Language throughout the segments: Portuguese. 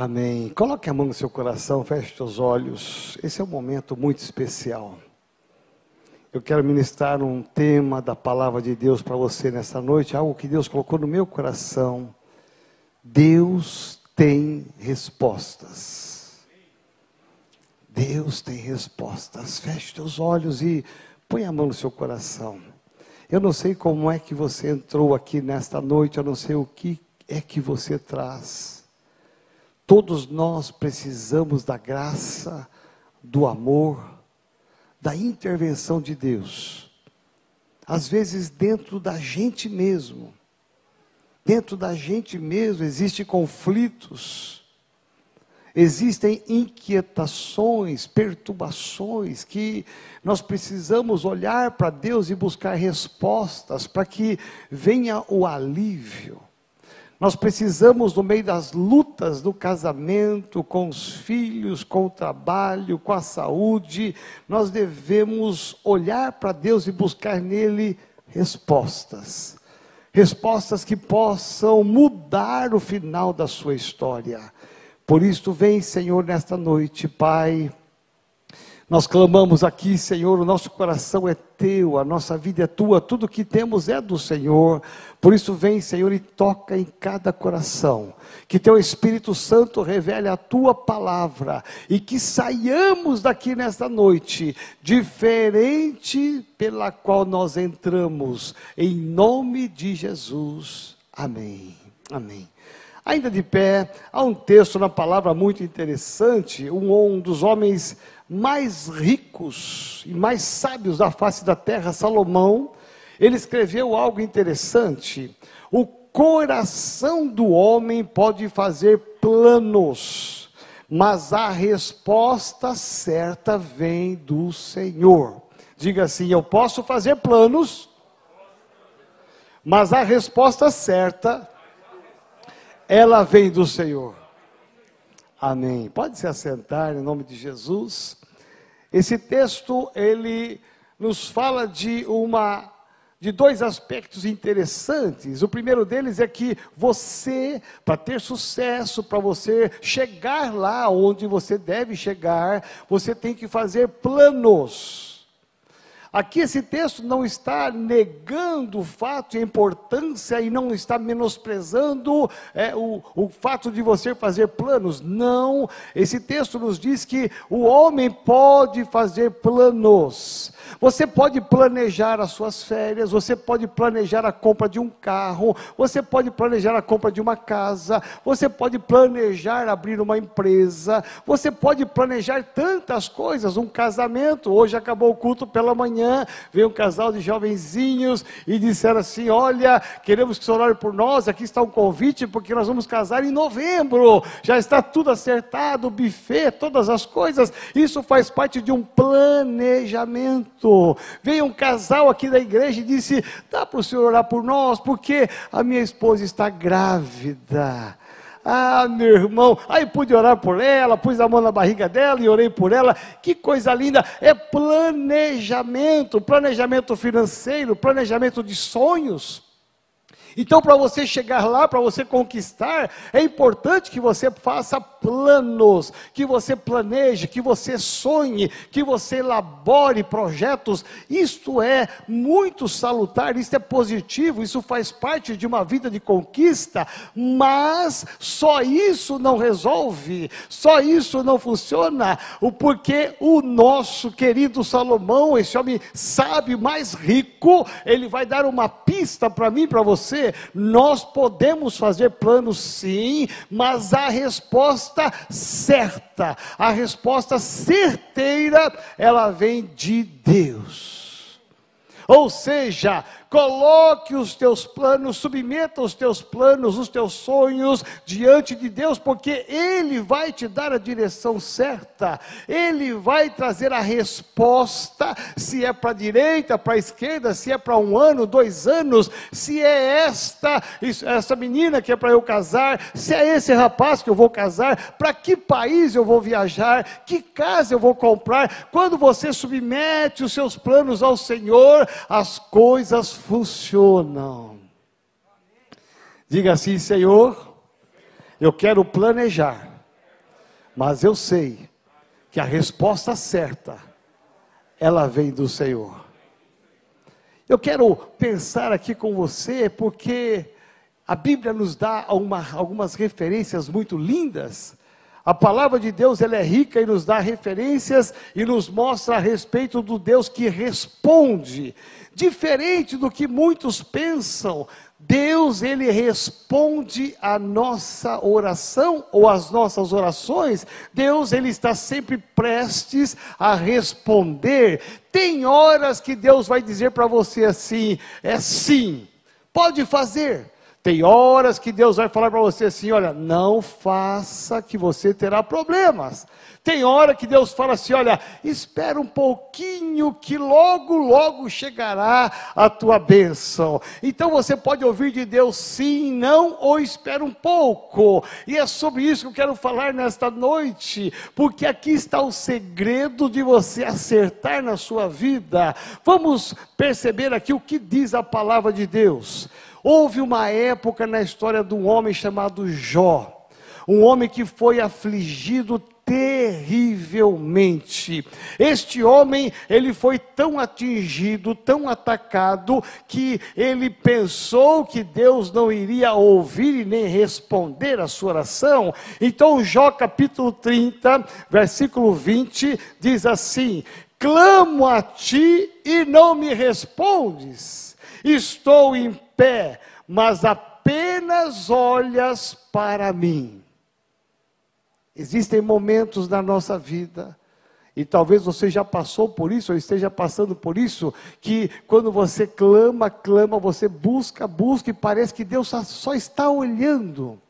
Amém. Coloque a mão no seu coração, feche seus olhos. Esse é um momento muito especial. Eu quero ministrar um tema da palavra de Deus para você nessa noite, algo que Deus colocou no meu coração. Deus tem respostas. Deus tem respostas. Feche seus olhos e põe a mão no seu coração. Eu não sei como é que você entrou aqui nesta noite, eu não sei o que é que você traz. Todos nós precisamos da graça, do amor, da intervenção de Deus. Às vezes, dentro da gente mesmo, dentro da gente mesmo existem conflitos, existem inquietações, perturbações que nós precisamos olhar para Deus e buscar respostas para que venha o alívio. Nós precisamos, no meio das lutas do casamento, com os filhos, com o trabalho, com a saúde, nós devemos olhar para Deus e buscar nele respostas. Respostas que possam mudar o final da sua história. Por isso, vem, Senhor, nesta noite, Pai nós clamamos aqui, Senhor, o nosso coração é teu, a nossa vida é tua, tudo que temos é do Senhor. Por isso, vem, Senhor, e toca em cada coração. Que teu Espírito Santo revele a tua palavra e que saiamos daqui nesta noite diferente pela qual nós entramos. Em nome de Jesus. Amém. Amém. Ainda de pé, há um texto na palavra muito interessante, um, um dos homens mais ricos e mais sábios da face da terra, Salomão, ele escreveu algo interessante. O coração do homem pode fazer planos, mas a resposta certa vem do Senhor. Diga assim: Eu posso fazer planos, mas a resposta certa, ela vem do Senhor. Amém. Pode se assentar em nome de Jesus. Esse texto ele nos fala de uma de dois aspectos interessantes. O primeiro deles é que você, para ter sucesso, para você chegar lá onde você deve chegar, você tem que fazer planos. Aqui esse texto não está negando o fato e a importância e não está menosprezando é, o, o fato de você fazer planos. Não, esse texto nos diz que o homem pode fazer planos. Você pode planejar as suas férias, você pode planejar a compra de um carro, você pode planejar a compra de uma casa, você pode planejar abrir uma empresa, você pode planejar tantas coisas, um casamento. Hoje acabou o culto pela manhã, veio um casal de jovenzinhos e disseram assim: Olha, queremos que o senhor ore por nós, aqui está um convite, porque nós vamos casar em novembro, já está tudo acertado, buffet, todas as coisas. Isso faz parte de um planejamento. Veio um casal aqui da igreja e disse: dá para o senhor orar por nós, porque a minha esposa está grávida. Ah, meu irmão, aí pude orar por ela, pus a mão na barriga dela e orei por ela. Que coisa linda! É planejamento, planejamento financeiro, planejamento de sonhos. Então, para você chegar lá, para você conquistar, é importante que você faça planos, que você planeje, que você sonhe, que você elabore projetos. Isto é muito salutar, isso é positivo, isso faz parte de uma vida de conquista, mas só isso não resolve, só isso não funciona, o porquê o nosso querido Salomão, esse homem sábio mais rico, ele vai dar uma pista para mim, para você, nós podemos fazer planos sim, mas a resposta certa, a resposta certeira, ela vem de Deus. Ou seja, Coloque os teus planos, submeta os teus planos, os teus sonhos diante de Deus, porque Ele vai te dar a direção certa, Ele vai trazer a resposta, se é para a direita, para a esquerda, se é para um ano, dois anos, se é esta, essa menina que é para eu casar, se é esse rapaz que eu vou casar, para que país eu vou viajar, que casa eu vou comprar. Quando você submete os seus planos ao Senhor, as coisas funcionam. Diga assim, Senhor, eu quero planejar Mas eu sei que a resposta certa, ela vem do Senhor. Eu quero pensar aqui com você, porque a Bíblia nos dá uma, algumas referências muito lindas. A palavra de Deus ela é rica e nos dá referências e nos mostra a respeito do Deus que responde. Diferente do que muitos pensam, Deus ele responde a nossa oração ou as nossas orações. Deus ele está sempre prestes a responder. Tem horas que Deus vai dizer para você assim: é sim, pode fazer. Tem horas que Deus vai falar para você assim: olha, não faça que você terá problemas. Tem hora que Deus fala assim: olha, espera um pouquinho que logo, logo chegará a tua bênção. Então você pode ouvir de Deus sim, não, ou espera um pouco. E é sobre isso que eu quero falar nesta noite, porque aqui está o segredo de você acertar na sua vida. Vamos perceber aqui o que diz a palavra de Deus. Houve uma época na história de um homem chamado Jó, um homem que foi afligido terrivelmente. Este homem, ele foi tão atingido, tão atacado, que ele pensou que Deus não iria ouvir e nem responder a sua oração. Então, Jó capítulo 30, versículo 20, diz assim: Clamo a ti e não me respondes, estou em pé, mas apenas olhas para mim. Existem momentos na nossa vida, e talvez você já passou por isso, ou esteja passando por isso, que quando você clama, clama, você busca, busca, e parece que Deus só está olhando.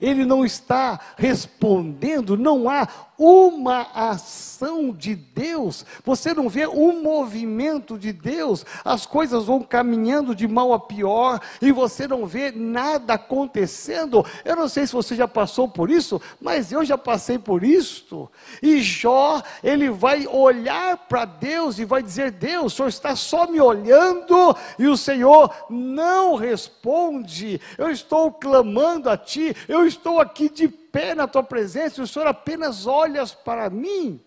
Ele não está respondendo, não há uma ação de Deus, você não vê um movimento de Deus, as coisas vão caminhando de mal a pior e você não vê nada acontecendo. Eu não sei se você já passou por isso, mas eu já passei por isso. E Jó, ele vai olhar para Deus e vai dizer: Deus, o Senhor está só me olhando e o Senhor não responde. Eu estou clamando a Ti, eu estou aqui de pé na tua presença e o Senhor apenas olha para mim.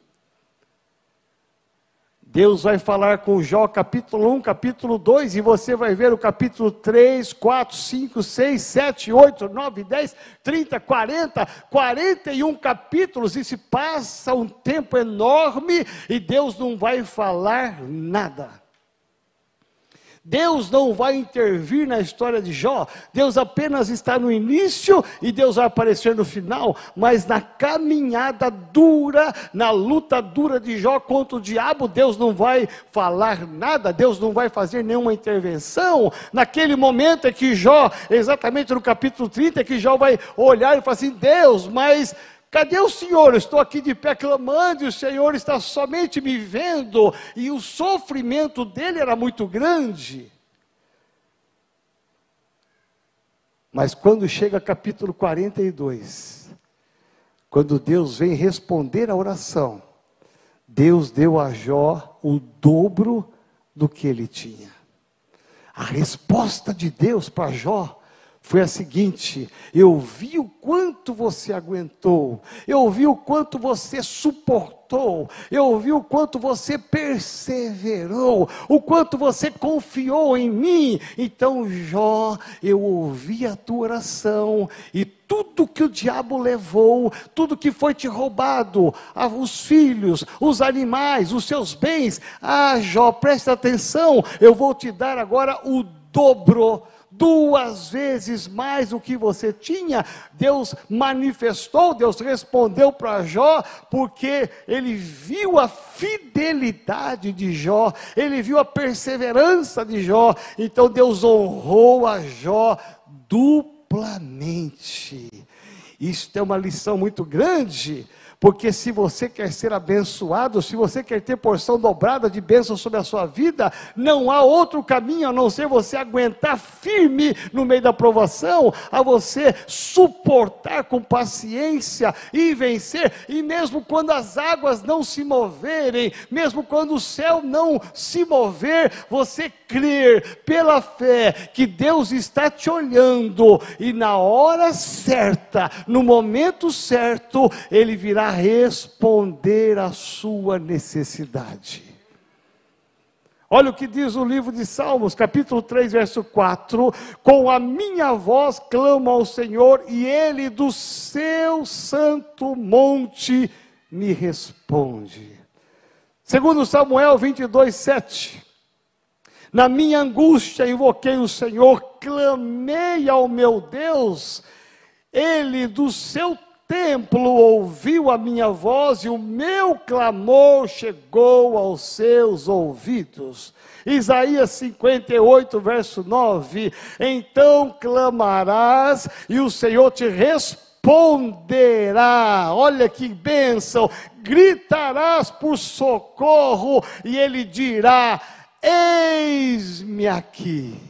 Deus vai falar com Jó capítulo 1, capítulo 2, e você vai ver o capítulo 3, 4, 5, 6, 7, 8, 9, 10, 30, 40, 41 capítulos, e se passa um tempo enorme e Deus não vai falar nada. Deus não vai intervir na história de Jó, Deus apenas está no início e Deus vai aparecer no final, mas na caminhada dura, na luta dura de Jó contra o diabo, Deus não vai falar nada, Deus não vai fazer nenhuma intervenção. Naquele momento é que Jó, exatamente no capítulo 30, é que Jó vai olhar e falar assim: Deus, mas Cadê o Senhor? Eu estou aqui de pé clamando e o Senhor está somente me vendo. E o sofrimento dele era muito grande. Mas quando chega capítulo 42, quando Deus vem responder a oração, Deus deu a Jó o dobro do que ele tinha. A resposta de Deus para Jó foi a seguinte: eu vi o quanto você aguentou, eu vi o quanto você suportou, eu vi o quanto você perseverou, o quanto você confiou em mim. Então, Jó, eu ouvi a tua oração e tudo que o diabo levou, tudo que foi te roubado, os filhos, os animais, os seus bens, ah, Jó, presta atenção, eu vou te dar agora o dobro duas vezes mais o que você tinha. Deus manifestou, Deus respondeu para Jó, porque ele viu a fidelidade de Jó, ele viu a perseverança de Jó, então Deus honrou a Jó duplamente. Isto é uma lição muito grande porque se você quer ser abençoado, se você quer ter porção dobrada de bênção sobre a sua vida, não há outro caminho a não ser você aguentar firme no meio da provação, a você suportar com paciência e vencer, e mesmo quando as águas não se moverem, mesmo quando o céu não se mover, você crer pela fé que Deus está te olhando e na hora certa no momento certo, Ele virá responder à sua necessidade. Olha o que diz o livro de Salmos, capítulo 3, verso 4: Com a minha voz clamo ao Senhor, e Ele do seu santo monte me responde. Segundo Samuel 22, 7. Na minha angústia invoquei o Senhor, clamei ao meu Deus, Ele do seu templo ouviu a minha voz e o meu clamor chegou aos seus ouvidos. Isaías 58, verso 9: Então clamarás e o Senhor te responderá. Olha que bênção! Gritarás por socorro e ele dirá: Eis-me aqui.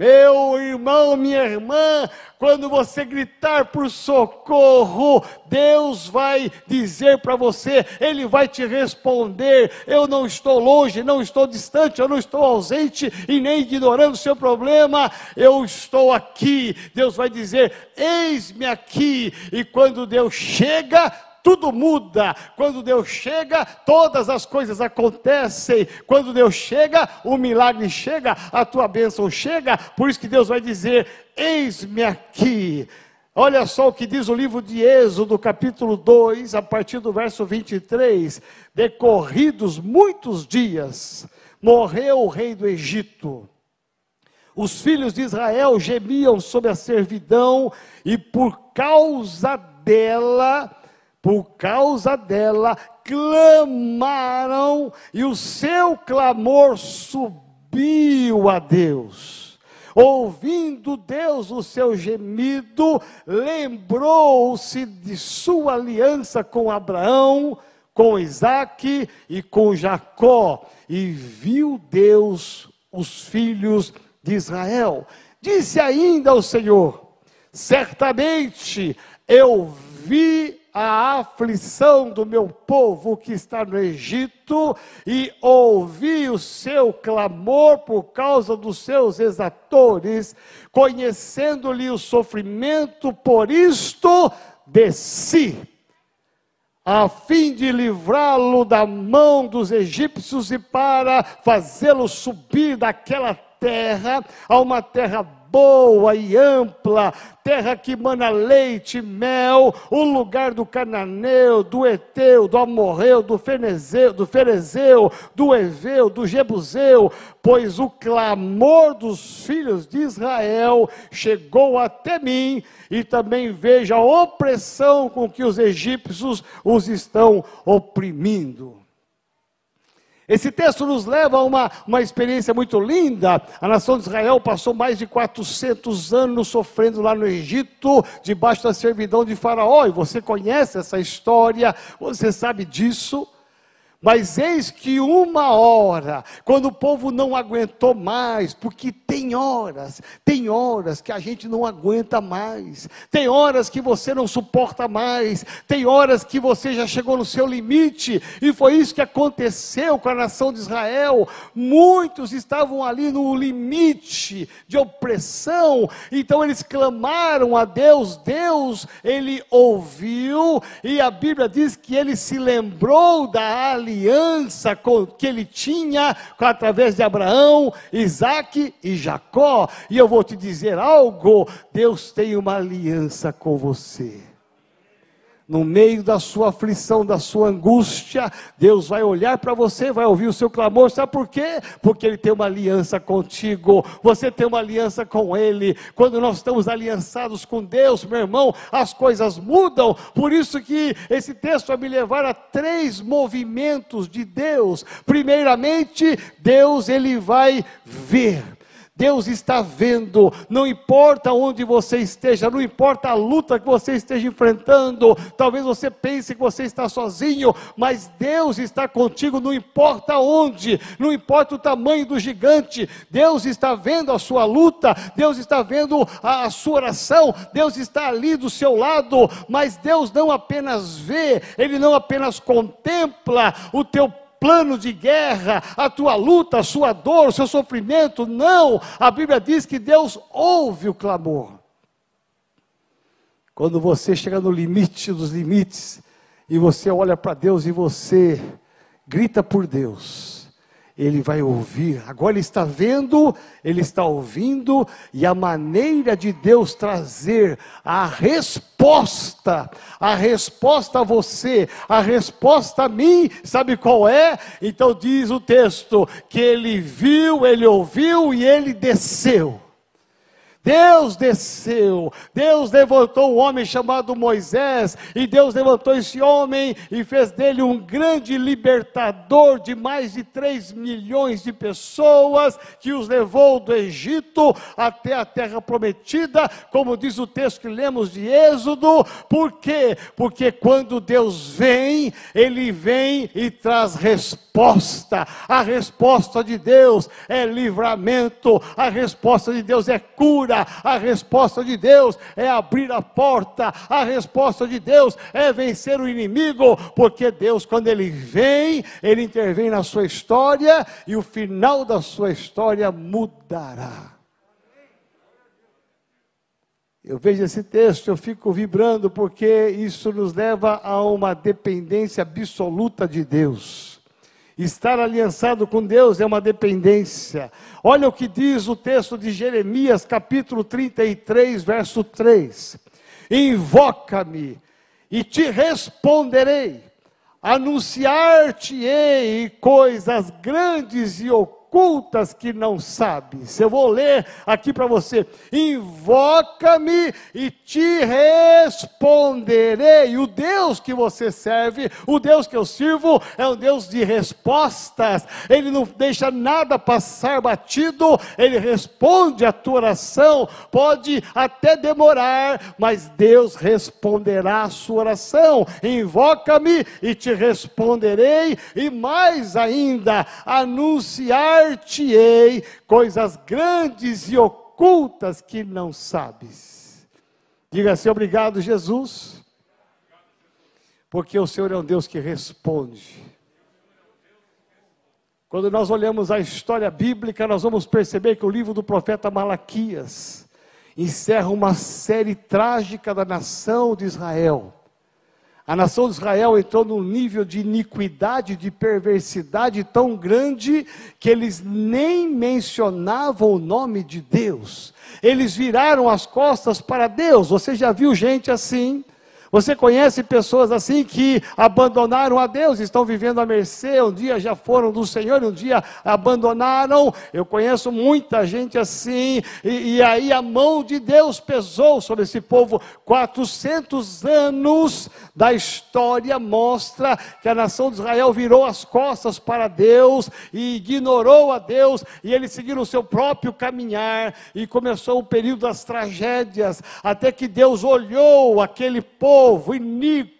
Meu irmão, minha irmã, quando você gritar por socorro, Deus vai dizer para você, Ele vai te responder: Eu não estou longe, não estou distante, eu não estou ausente e nem ignorando o seu problema, eu estou aqui. Deus vai dizer: Eis-me aqui. E quando Deus chega, tudo muda. Quando Deus chega, todas as coisas acontecem. Quando Deus chega, o milagre chega, a tua bênção chega. Por isso que Deus vai dizer: Eis-me aqui. Olha só o que diz o livro de Êxodo, capítulo 2, a partir do verso 23. Decorridos muitos dias, morreu o rei do Egito. Os filhos de Israel gemiam sob a servidão, e por causa dela, por causa dela, clamaram e o seu clamor subiu a Deus. Ouvindo Deus o seu gemido, lembrou-se de sua aliança com Abraão, com Isaac e com Jacó, e viu Deus os filhos de Israel. Disse ainda ao Senhor: Certamente eu vi a aflição do meu povo que está no Egito e ouvi o seu clamor por causa dos seus exatores, conhecendo-lhe o sofrimento, por isto desci, a fim de livrá-lo da mão dos egípcios e para fazê-lo subir daquela terra a uma terra boa e ampla, terra que mana leite e mel, o lugar do cananeu, do eteu, do amorreu, do fenezeu, do ferezeu, do eveu, do jebuseu, pois o clamor dos filhos de Israel chegou até mim, e também veja a opressão com que os egípcios os estão oprimindo. Esse texto nos leva a uma, uma experiência muito linda. A nação de Israel passou mais de 400 anos sofrendo lá no Egito, debaixo da servidão de Faraó. E você conhece essa história, você sabe disso. Mas eis que uma hora, quando o povo não aguentou mais, porque tem horas, tem horas que a gente não aguenta mais, tem horas que você não suporta mais, tem horas que você já chegou no seu limite, e foi isso que aconteceu com a nação de Israel. Muitos estavam ali no limite de opressão, então eles clamaram a Deus, Deus, ele ouviu, e a Bíblia diz que ele se lembrou da aliança aliança que ele tinha através de Abraão, Isaac e Jacó. E eu vou te dizer algo: Deus tem uma aliança com você no meio da sua aflição, da sua angústia, Deus vai olhar para você, vai ouvir o seu clamor, sabe por quê? Porque Ele tem uma aliança contigo, você tem uma aliança com Ele. Quando nós estamos aliançados com Deus, meu irmão, as coisas mudam. Por isso que esse texto vai me levar a três movimentos de Deus. Primeiramente, Deus ele vai ver. Deus está vendo, não importa onde você esteja, não importa a luta que você esteja enfrentando, talvez você pense que você está sozinho, mas Deus está contigo, não importa onde, não importa o tamanho do gigante, Deus está vendo a sua luta, Deus está vendo a, a sua oração, Deus está ali do seu lado, mas Deus não apenas vê, Ele não apenas contempla o teu plano de guerra, a tua luta, a sua dor, o seu sofrimento. Não! A Bíblia diz que Deus ouve o clamor. Quando você chega no limite dos limites e você olha para Deus e você grita por Deus ele vai ouvir. Agora ele está vendo, ele está ouvindo, e a maneira de Deus trazer a resposta, a resposta a você, a resposta a mim, sabe qual é? Então diz o texto que ele viu, ele ouviu e ele desceu. Deus desceu, Deus levantou um homem chamado Moisés, e Deus levantou esse homem e fez dele um grande libertador de mais de 3 milhões de pessoas, que os levou do Egito até a terra prometida, como diz o texto que lemos de Êxodo, por quê? Porque quando Deus vem, Ele vem e traz resposta, a resposta de Deus é livramento, a resposta de Deus é cura cura, a resposta de Deus é abrir a porta, a resposta de Deus é vencer o inimigo, porque Deus, quando Ele vem, Ele intervém na sua história e o final da sua história mudará. Eu vejo esse texto, eu fico vibrando, porque isso nos leva a uma dependência absoluta de Deus. Estar aliançado com Deus é uma dependência. Olha o que diz o texto de Jeremias, capítulo 33, verso 3: Invoca-me e te responderei, anunciar-te-ei coisas grandes e ocultas ocultas que não sabes. Eu vou ler aqui para você: invoca-me e te responderei. O Deus que você serve, o Deus que eu sirvo, é um Deus de respostas. Ele não deixa nada passar batido, ele responde a tua oração. Pode até demorar, mas Deus responderá a sua oração. Invoca-me e te responderei, e mais ainda, anunciar dar-te-ei coisas grandes e ocultas que não sabes. Diga assim: obrigado, Jesus, porque o Senhor é um Deus que responde. Quando nós olhamos a história bíblica, nós vamos perceber que o livro do profeta Malaquias encerra uma série trágica da nação de Israel. A nação de Israel entrou num nível de iniquidade, de perversidade tão grande que eles nem mencionavam o nome de Deus. Eles viraram as costas para Deus. Você já viu gente assim? Você conhece pessoas assim que abandonaram a Deus, estão vivendo à mercê, um dia já foram do Senhor, um dia abandonaram. Eu conheço muita gente assim, e, e aí a mão de Deus pesou sobre esse povo. 400 anos da história mostra que a nação de Israel virou as costas para Deus e ignorou a Deus, e eles seguiram o seu próprio caminhar, e começou o período das tragédias, até que Deus olhou aquele povo povo iníquo,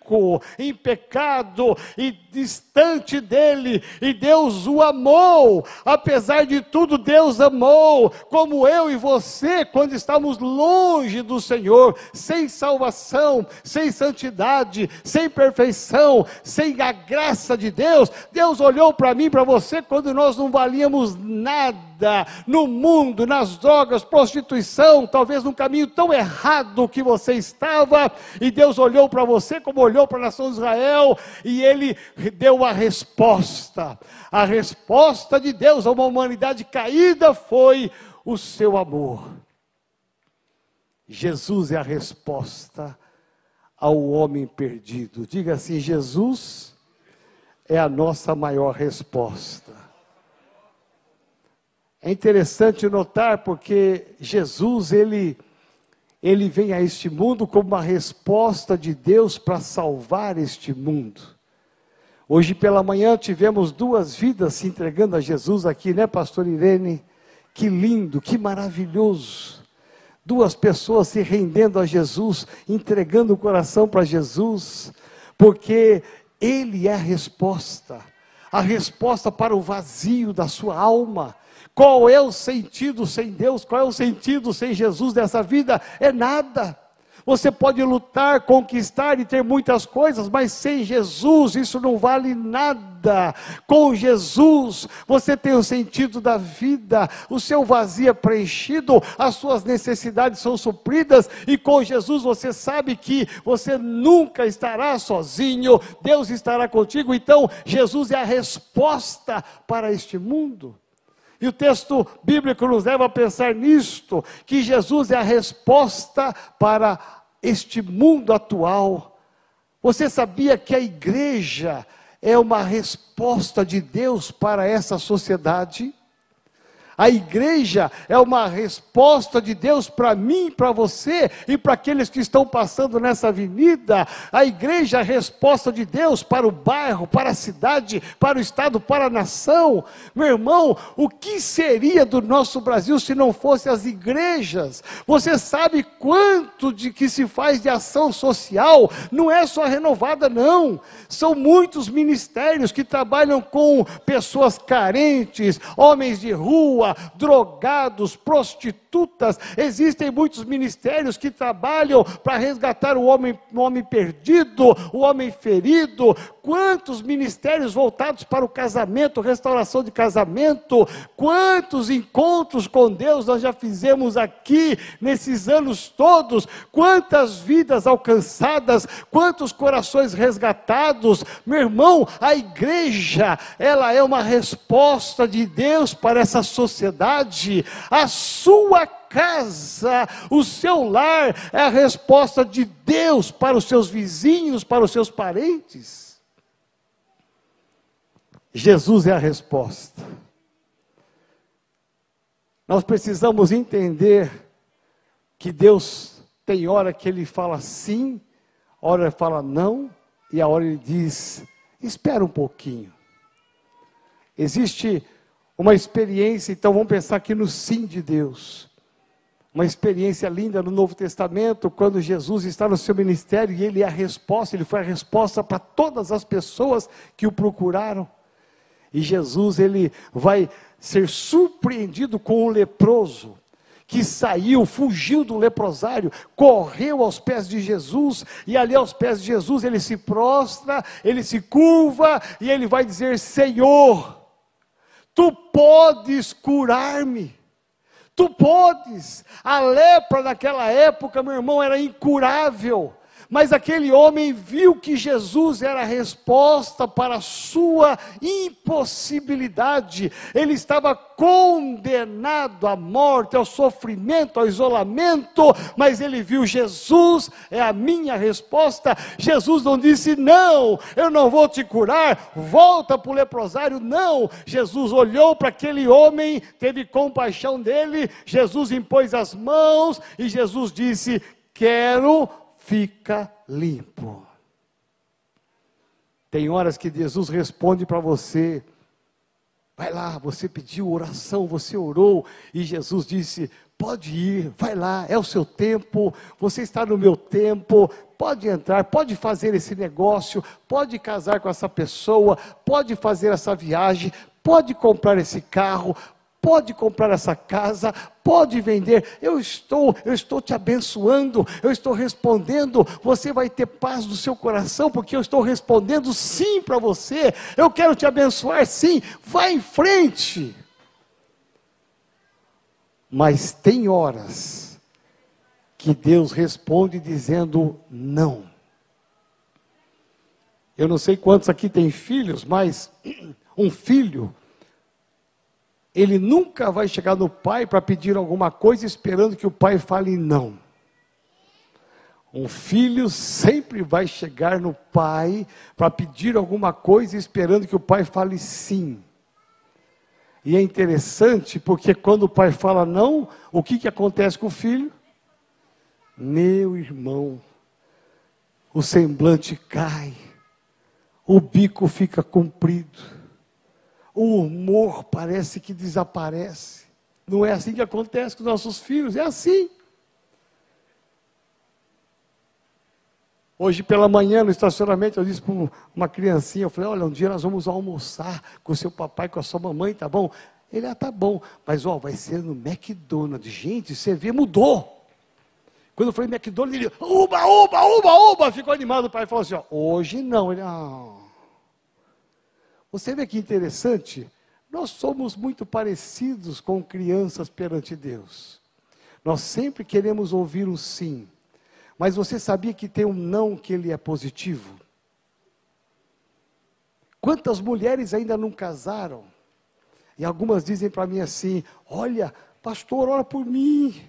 em pecado e distante dele, e Deus o amou, apesar de tudo, Deus amou, como eu e você, quando estamos longe do Senhor, sem salvação, sem santidade, sem perfeição, sem a graça de Deus, Deus olhou para mim, para você, quando nós não valíamos nada no mundo, nas drogas, prostituição, talvez num caminho tão errado que você estava, e Deus olhou para você como olhou para a nação de Israel, e Ele deu a resposta. A resposta de Deus a uma humanidade caída foi o seu amor. Jesus é a resposta ao homem perdido. Diga assim: Jesus é a nossa maior resposta. É interessante notar porque Jesus, ele, ele vem a este mundo como uma resposta de Deus para salvar este mundo. Hoje pela manhã tivemos duas vidas se entregando a Jesus aqui, né, pastor Irene? Que lindo, que maravilhoso. Duas pessoas se rendendo a Jesus, entregando o coração para Jesus, porque Ele é a resposta, a resposta para o vazio da sua alma, qual é o sentido sem Deus? Qual é o sentido sem Jesus dessa vida? É nada. Você pode lutar, conquistar e ter muitas coisas, mas sem Jesus isso não vale nada. Com Jesus você tem o sentido da vida, o seu vazio é preenchido, as suas necessidades são supridas, e com Jesus você sabe que você nunca estará sozinho, Deus estará contigo. Então, Jesus é a resposta para este mundo. E o texto bíblico nos leva a pensar nisto, que Jesus é a resposta para este mundo atual. Você sabia que a igreja é uma resposta de Deus para essa sociedade? A igreja é uma resposta de Deus para mim, para você e para aqueles que estão passando nessa avenida. A igreja é a resposta de Deus para o bairro, para a cidade, para o estado, para a nação. Meu irmão, o que seria do nosso Brasil se não fosse as igrejas? Você sabe quanto de que se faz de ação social? Não é só renovada, não. São muitos ministérios que trabalham com pessoas carentes, homens de rua, drogados, prostitutas. Existem muitos ministérios que trabalham para resgatar o homem, o homem perdido, o homem ferido. Quantos ministérios voltados para o casamento, restauração de casamento? Quantos encontros com Deus nós já fizemos aqui nesses anos todos? Quantas vidas alcançadas? Quantos corações resgatados? Meu irmão, a igreja, ela é uma resposta de Deus para essa sociedade sociedade, a sua casa, o seu lar é a resposta de Deus para os seus vizinhos, para os seus parentes. Jesus é a resposta. Nós precisamos entender que Deus tem hora que Ele fala sim, hora Ele fala não, e a hora Ele diz: espera um pouquinho. Existe uma experiência, então vamos pensar aqui no sim de Deus. Uma experiência linda no Novo Testamento, quando Jesus está no seu ministério e ele é a resposta, ele foi a resposta para todas as pessoas que o procuraram. E Jesus, ele vai ser surpreendido com o leproso, que saiu, fugiu do leprosário, correu aos pés de Jesus, e ali aos pés de Jesus ele se prostra, ele se curva, e ele vai dizer: Senhor, Tu podes curar-me. Tu podes. A lepra naquela época, meu irmão, era incurável. Mas aquele homem viu que Jesus era a resposta para a sua impossibilidade. Ele estava condenado à morte, ao sofrimento, ao isolamento, mas ele viu Jesus é a minha resposta. Jesus não disse: "Não, eu não vou te curar, volta para o leprosário". Não, Jesus olhou para aquele homem, teve compaixão dele, Jesus impôs as mãos e Jesus disse: "Quero fica limpo. Tem horas que Jesus responde para você, vai lá, você pediu oração, você orou, e Jesus disse: pode ir, vai lá, é o seu tempo, você está no meu tempo, pode entrar, pode fazer esse negócio, pode casar com essa pessoa, pode fazer essa viagem, pode comprar esse carro, pode comprar essa casa, pode vender. Eu estou, eu estou te abençoando, eu estou respondendo. Você vai ter paz no seu coração porque eu estou respondendo sim para você. Eu quero te abençoar sim. Vá em frente. Mas tem horas que Deus responde dizendo não. Eu não sei quantos aqui têm filhos, mas um filho ele nunca vai chegar no pai para pedir alguma coisa esperando que o pai fale não. Um filho sempre vai chegar no pai para pedir alguma coisa esperando que o pai fale sim. E é interessante porque quando o pai fala não, o que, que acontece com o filho? Meu irmão, o semblante cai, o bico fica comprido o humor parece que desaparece. Não é assim que acontece com nossos filhos, é assim. Hoje pela manhã, no estacionamento, eu disse para uma criancinha, eu falei, olha, um dia nós vamos almoçar com seu papai, com a sua mamãe, tá bom? Ele, ah, tá bom, mas ó, vai ser no McDonald's. Gente, você vê, mudou. Quando eu falei McDonald's, ele, uba, uba, uba, uba, ficou animado. O pai falou assim: ó, hoje não. Ele, ah. Você vê que interessante? Nós somos muito parecidos com crianças perante Deus. Nós sempre queremos ouvir um sim. Mas você sabia que tem um não que ele é positivo? Quantas mulheres ainda não casaram? E algumas dizem para mim assim: Olha, pastor, ora por mim.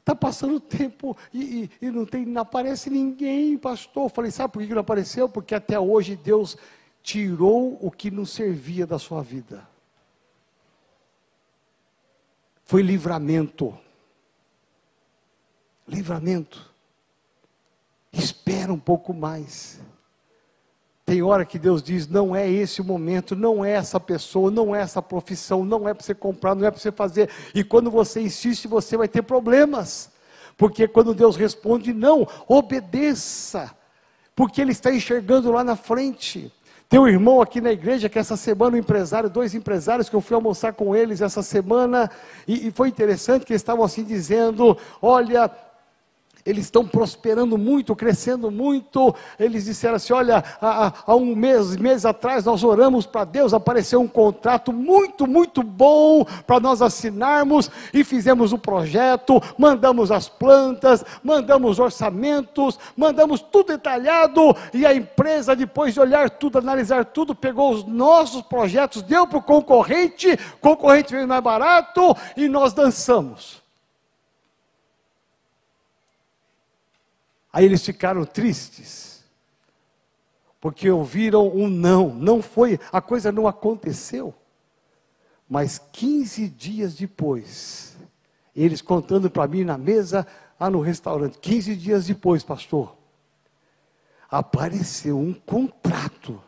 Está passando tempo e, e, e, não, tem, não aparece ninguém, pastor. Eu falei: Sabe por que não apareceu? Porque até hoje Deus tirou o que não servia da sua vida. Foi livramento. Livramento. Espera um pouco mais. Tem hora que Deus diz: não é esse o momento, não é essa pessoa, não é essa profissão, não é para você comprar, não é para você fazer. E quando você insiste, você vai ter problemas. Porque quando Deus responde não, obedeça. Porque Ele está enxergando lá na frente. Tem um irmão aqui na igreja que essa semana, um empresário, dois empresários que eu fui almoçar com eles essa semana, e, e foi interessante que eles estavam assim dizendo: olha, eles estão prosperando muito, crescendo muito. Eles disseram assim: olha, há, há um mês, mês atrás nós oramos para Deus, apareceu um contrato muito, muito bom para nós assinarmos e fizemos o projeto, mandamos as plantas, mandamos orçamentos, mandamos tudo detalhado e a empresa, depois de olhar tudo, analisar tudo, pegou os nossos projetos, deu para o concorrente, concorrente veio mais barato e nós dançamos. Aí eles ficaram tristes, porque ouviram um não, não foi, a coisa não aconteceu. Mas 15 dias depois, eles contando para mim na mesa, lá no restaurante, 15 dias depois, pastor, apareceu um contrato.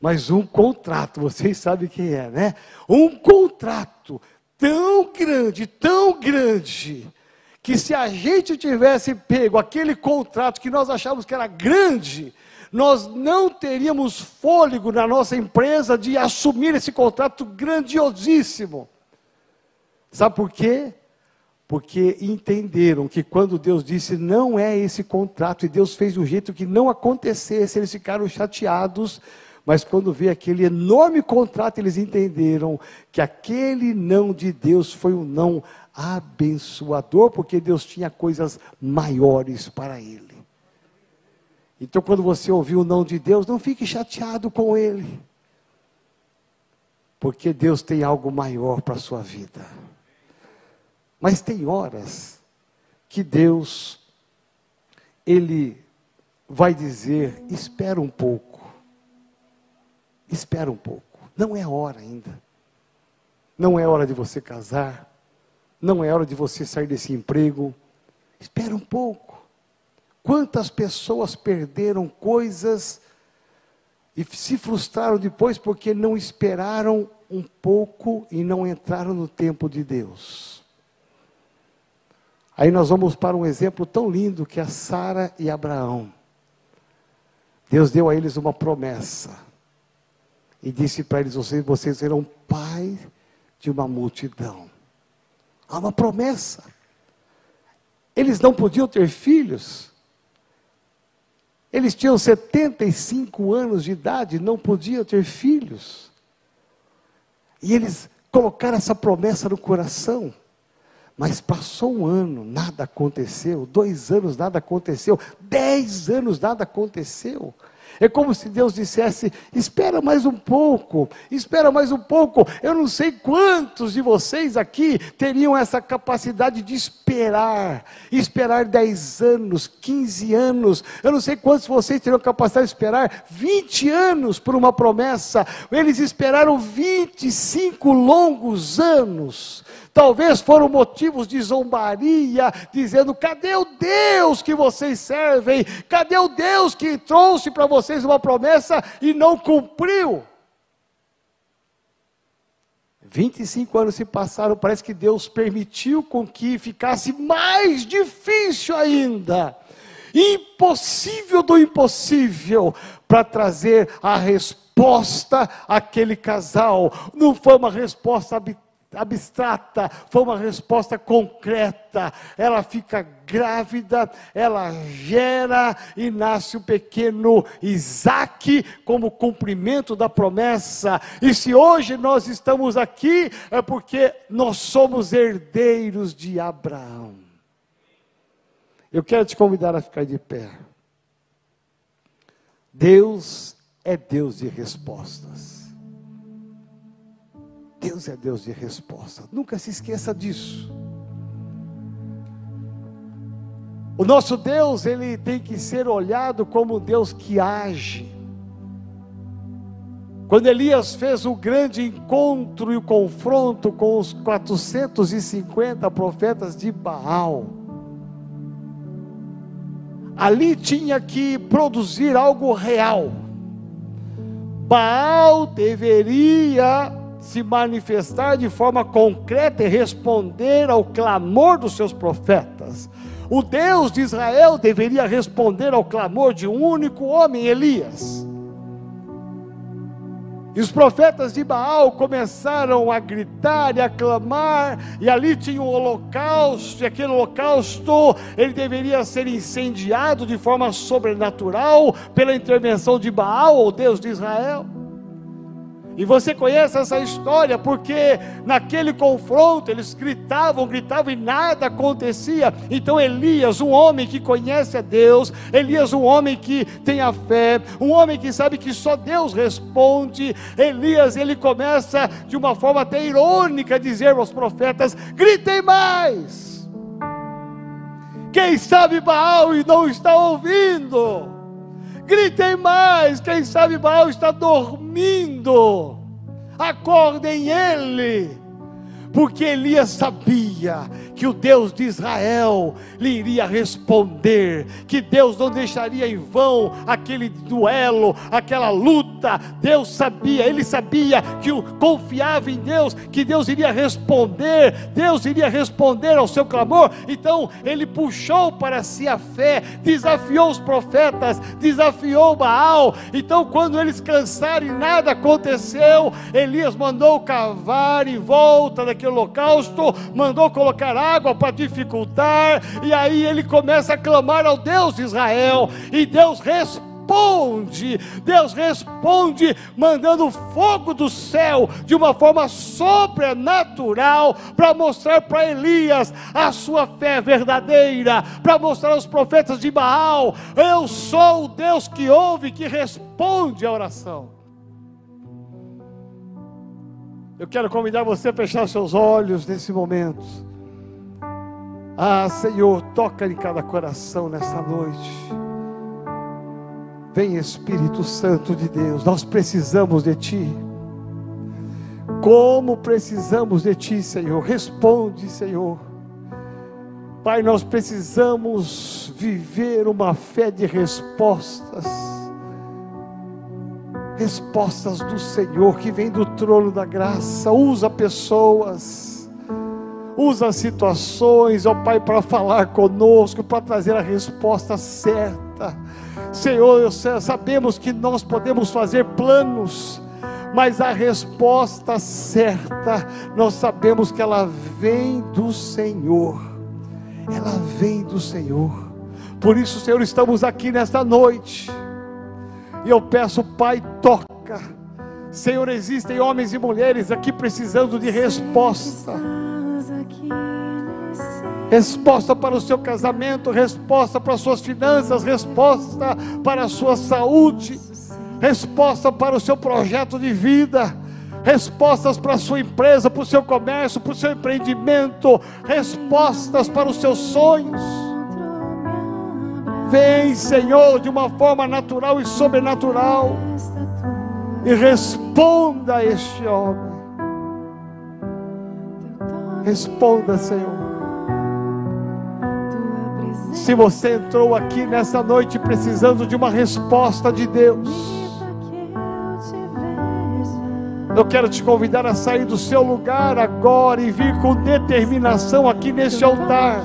Mas um contrato, vocês sabem quem é, né? Um contrato tão grande, tão grande, que se a gente tivesse pego aquele contrato que nós achávamos que era grande, nós não teríamos fôlego na nossa empresa de assumir esse contrato grandiosíssimo. Sabe por quê? Porque entenderam que quando Deus disse não é esse contrato, e Deus fez de um jeito que não acontecesse, eles ficaram chateados, mas quando veio aquele enorme contrato, eles entenderam que aquele não de Deus foi um não abençoador, porque Deus tinha coisas maiores para ele. Então, quando você ouvir o não de Deus, não fique chateado com ele, porque Deus tem algo maior para a sua vida. Mas tem horas que Deus, Ele vai dizer: espera um pouco, espera um pouco, não é hora ainda, não é hora de você casar, não é hora de você sair desse emprego. Espera um pouco. Quantas pessoas perderam coisas e se frustraram depois porque não esperaram um pouco e não entraram no tempo de Deus. Aí nós vamos para um exemplo tão lindo que é Sara e Abraão. Deus deu a eles uma promessa e disse para eles: vocês, vocês serão pai de uma multidão. Há uma promessa. Eles não podiam ter filhos. Eles tinham 75 anos de idade, não podiam ter filhos. E eles colocaram essa promessa no coração. Mas passou um ano, nada aconteceu. Dois anos, nada aconteceu. Dez anos, nada aconteceu. É como se Deus dissesse: espera mais um pouco, espera mais um pouco. Eu não sei quantos de vocês aqui teriam essa capacidade de esperar, esperar 10 anos, 15 anos. Eu não sei quantos de vocês teriam capacidade de esperar 20 anos por uma promessa. Eles esperaram 25 longos anos. Talvez foram motivos de zombaria, dizendo: cadê o Deus que vocês servem? Cadê o Deus que trouxe para vocês uma promessa e não cumpriu? 25 anos se passaram, parece que Deus permitiu com que ficasse mais difícil ainda, impossível do impossível, para trazer a resposta àquele casal. Não foi uma resposta abstrata, foi uma resposta concreta. Ela fica grávida, ela gera e nasce o pequeno Isaac como cumprimento da promessa. E se hoje nós estamos aqui, é porque nós somos herdeiros de Abraão. Eu quero te convidar a ficar de pé. Deus é Deus de respostas. Deus é Deus de resposta. Nunca se esqueça disso. O nosso Deus, ele tem que ser olhado como Deus que age. Quando Elias fez o grande encontro e o confronto com os 450 profetas de Baal, ali tinha que produzir algo real. Baal deveria se manifestar de forma concreta e responder ao clamor dos seus profetas. O Deus de Israel deveria responder ao clamor de um único homem, Elias. E os profetas de Baal começaram a gritar e a clamar, e ali tinha um holocausto, e aquele holocausto ele deveria ser incendiado de forma sobrenatural pela intervenção de Baal, o Deus de Israel. E você conhece essa história porque naquele confronto eles gritavam, gritavam e nada acontecia. Então Elias, um homem que conhece a Deus, Elias, um homem que tem a fé, um homem que sabe que só Deus responde. Elias, ele começa de uma forma até irônica a dizer aos profetas: gritem mais. Quem sabe Baal e não está ouvindo? Gritem mais, quem sabe Baal está dormindo. Acordem ele porque Elias sabia que o Deus de Israel lhe iria responder, que Deus não deixaria em vão aquele duelo, aquela luta. Deus sabia, ele sabia que o confiava em Deus, que Deus iria responder, Deus iria responder ao seu clamor. Então ele puxou para si a fé, desafiou os profetas, desafiou Baal. Então quando eles cansaram e nada aconteceu, Elias mandou cavar em volta daquele aquele holocausto, mandou colocar água para dificultar, e aí ele começa a clamar ao Deus de Israel, e Deus responde. Deus responde mandando fogo do céu de uma forma sobrenatural para mostrar para Elias a sua fé verdadeira, para mostrar aos profetas de Baal: eu sou o Deus que ouve, que responde a oração. Eu quero convidar você a fechar seus olhos nesse momento. Ah, Senhor, toca em cada coração nessa noite. Vem Espírito Santo de Deus, nós precisamos de Ti. Como precisamos de Ti, Senhor. Responde, Senhor. Pai, nós precisamos viver uma fé de respostas respostas do Senhor que vem do trono da graça. Usa pessoas, usa situações, ó Pai, para falar conosco, para trazer a resposta certa. Senhor, sabemos que nós podemos fazer planos, mas a resposta certa, nós sabemos que ela vem do Senhor. Ela vem do Senhor. Por isso, Senhor, estamos aqui nesta noite e eu peço, Pai, toca. Senhor, existem homens e mulheres aqui precisando de resposta. Resposta para o seu casamento, resposta para as suas finanças, resposta para a sua saúde, resposta para o seu projeto de vida respostas para a sua empresa, para o seu comércio, para o seu empreendimento, respostas para os seus sonhos. Vem, Senhor, de uma forma natural e sobrenatural. E responda a este homem. Responda, Senhor. Se você entrou aqui nessa noite precisando de uma resposta de Deus, eu quero te convidar a sair do seu lugar agora e vir com determinação aqui neste altar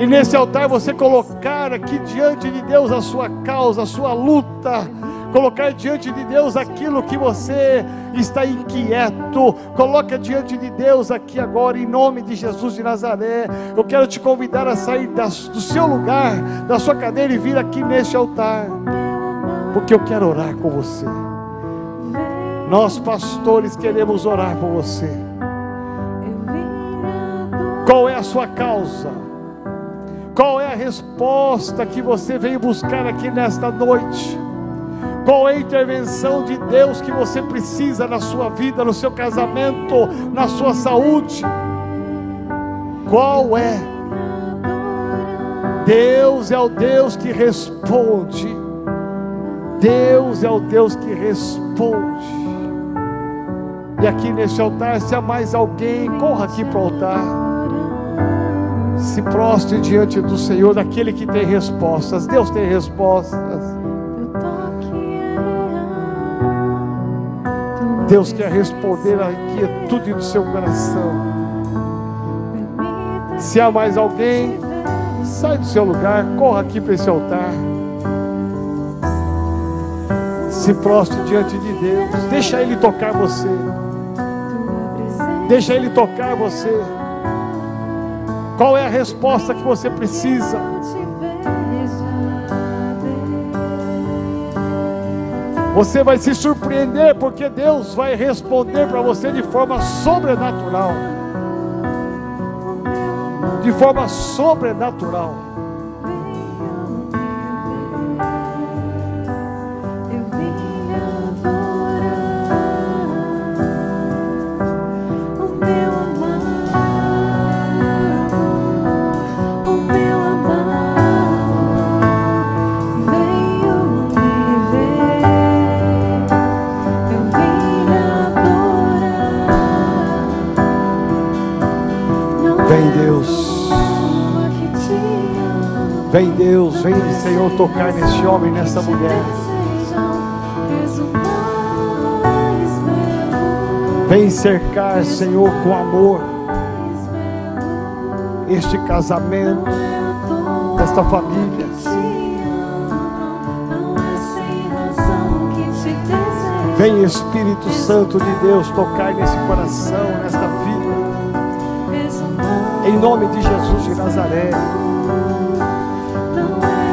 e nesse altar você colocar aqui diante de Deus a sua causa, a sua luta, colocar diante de Deus aquilo que você está inquieto. Coloca diante de Deus aqui agora, em nome de Jesus de Nazaré. Eu quero te convidar a sair do seu lugar, da sua cadeira e vir aqui neste altar, porque eu quero orar com você. Nós, pastores, queremos orar por você. Qual é a sua causa? Qual é a resposta que você veio buscar aqui nesta noite? Qual é a intervenção de Deus que você precisa na sua vida, no seu casamento, na sua saúde? Qual é? Deus é o Deus que responde. Deus é o Deus que responde. E aqui neste altar, se há mais alguém, corra aqui para o altar se prostre diante do Senhor, daquele que tem respostas. Deus tem respostas. Deus quer responder a inquietude do seu coração. Se há mais alguém, sai do seu lugar, corra aqui para esse altar. Se prostre diante de Deus. Deixa Ele tocar você. Deixa Ele tocar você. Qual é a resposta que você precisa? Você vai se surpreender porque Deus vai responder para você de forma sobrenatural. De forma sobrenatural. Senhor tocar nesse homem, nessa mulher. Vem cercar, Senhor, com amor este casamento, esta família. Vem Espírito Santo de Deus tocar nesse coração, nesta vida. Em nome de Jesus de Nazaré.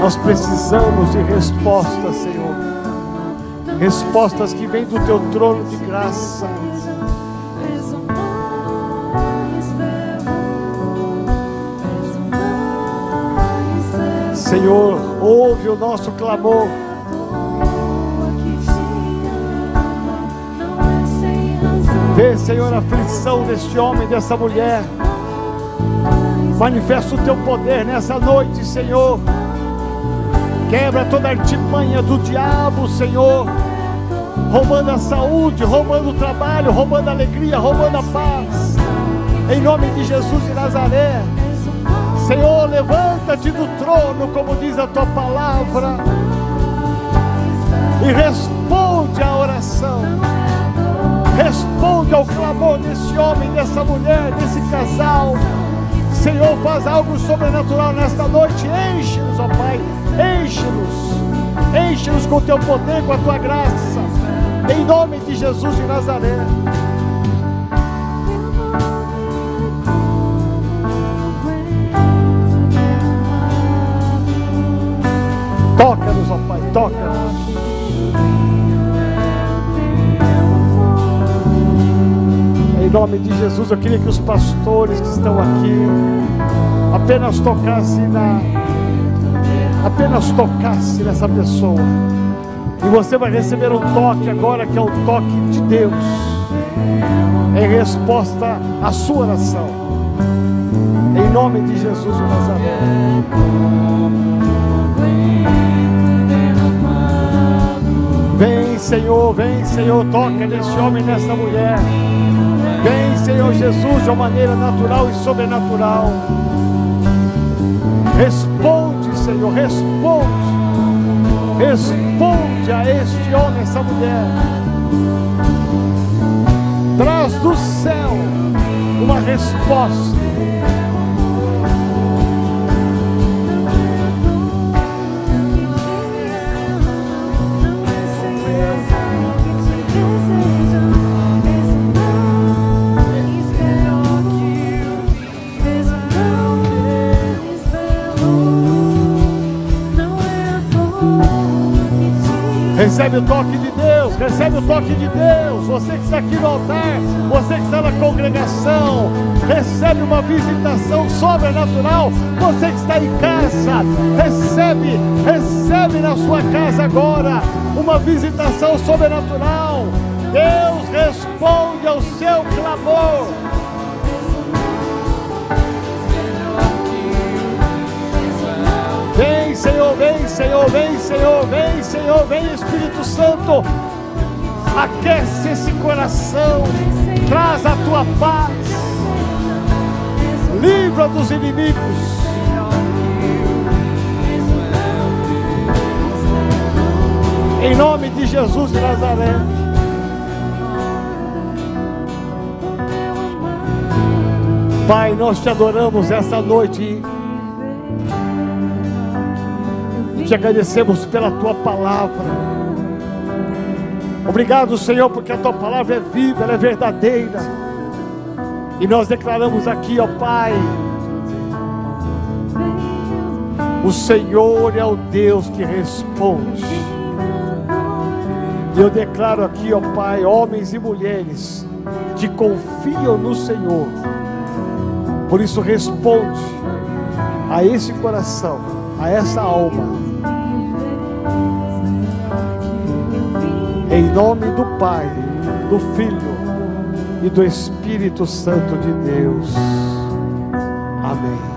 Nós precisamos de respostas, Senhor. Respostas que vêm do teu trono de graça. Senhor, ouve o nosso clamor. Vê, Senhor, a aflição deste homem, dessa mulher. Manifesta o teu poder nessa noite, Senhor. Quebra toda artimanha do diabo, Senhor. Roubando a saúde, roubando o trabalho, roubando a alegria, roubando a paz. Em nome de Jesus de Nazaré. Senhor, levanta-te do trono, como diz a tua palavra. E responde à oração. Responde ao clamor desse homem, dessa mulher, desse casal. Senhor, faz algo sobrenatural nesta noite. Enche-nos, ó Pai Enche-nos, enche-nos com o teu poder, com a tua graça, em nome de Jesus de Nazaré. Toca-nos, ó Pai, toca-nos. Em nome de Jesus, eu queria que os pastores que estão aqui apenas tocassem na apenas tocasse nessa pessoa. E você vai receber um toque agora que é o toque de Deus. Em resposta à sua oração. Em nome de Jesus Nazaré. Vem, Senhor, vem, Senhor, toca nesse homem, nessa mulher. Vem, Senhor Jesus, de uma maneira natural e sobrenatural. Responde Senhor, responde, responde a este homem, essa mulher. Traz do céu uma resposta. Recebe o toque de Deus, recebe o toque de Deus. Você que está aqui no altar, você que está na congregação, recebe uma visitação sobrenatural. Você que está em casa, recebe, recebe na sua casa agora uma visitação sobrenatural. Deus responde ao seu clamor. Senhor, vem, Senhor, vem, Senhor, vem, Espírito Santo. Aquece esse coração, traz a tua paz, livra dos inimigos. Em nome de Jesus de Nazaré. Pai, nós te adoramos essa noite. Te agradecemos pela tua palavra. Obrigado, Senhor, porque a tua palavra é viva, ela é verdadeira. E nós declaramos aqui, ó Pai, o Senhor é o Deus que responde. E eu declaro aqui, ó Pai, homens e mulheres que confiam no Senhor. Por isso responde a esse coração, a essa alma Em nome do Pai, do Filho e do Espírito Santo de Deus. Amém.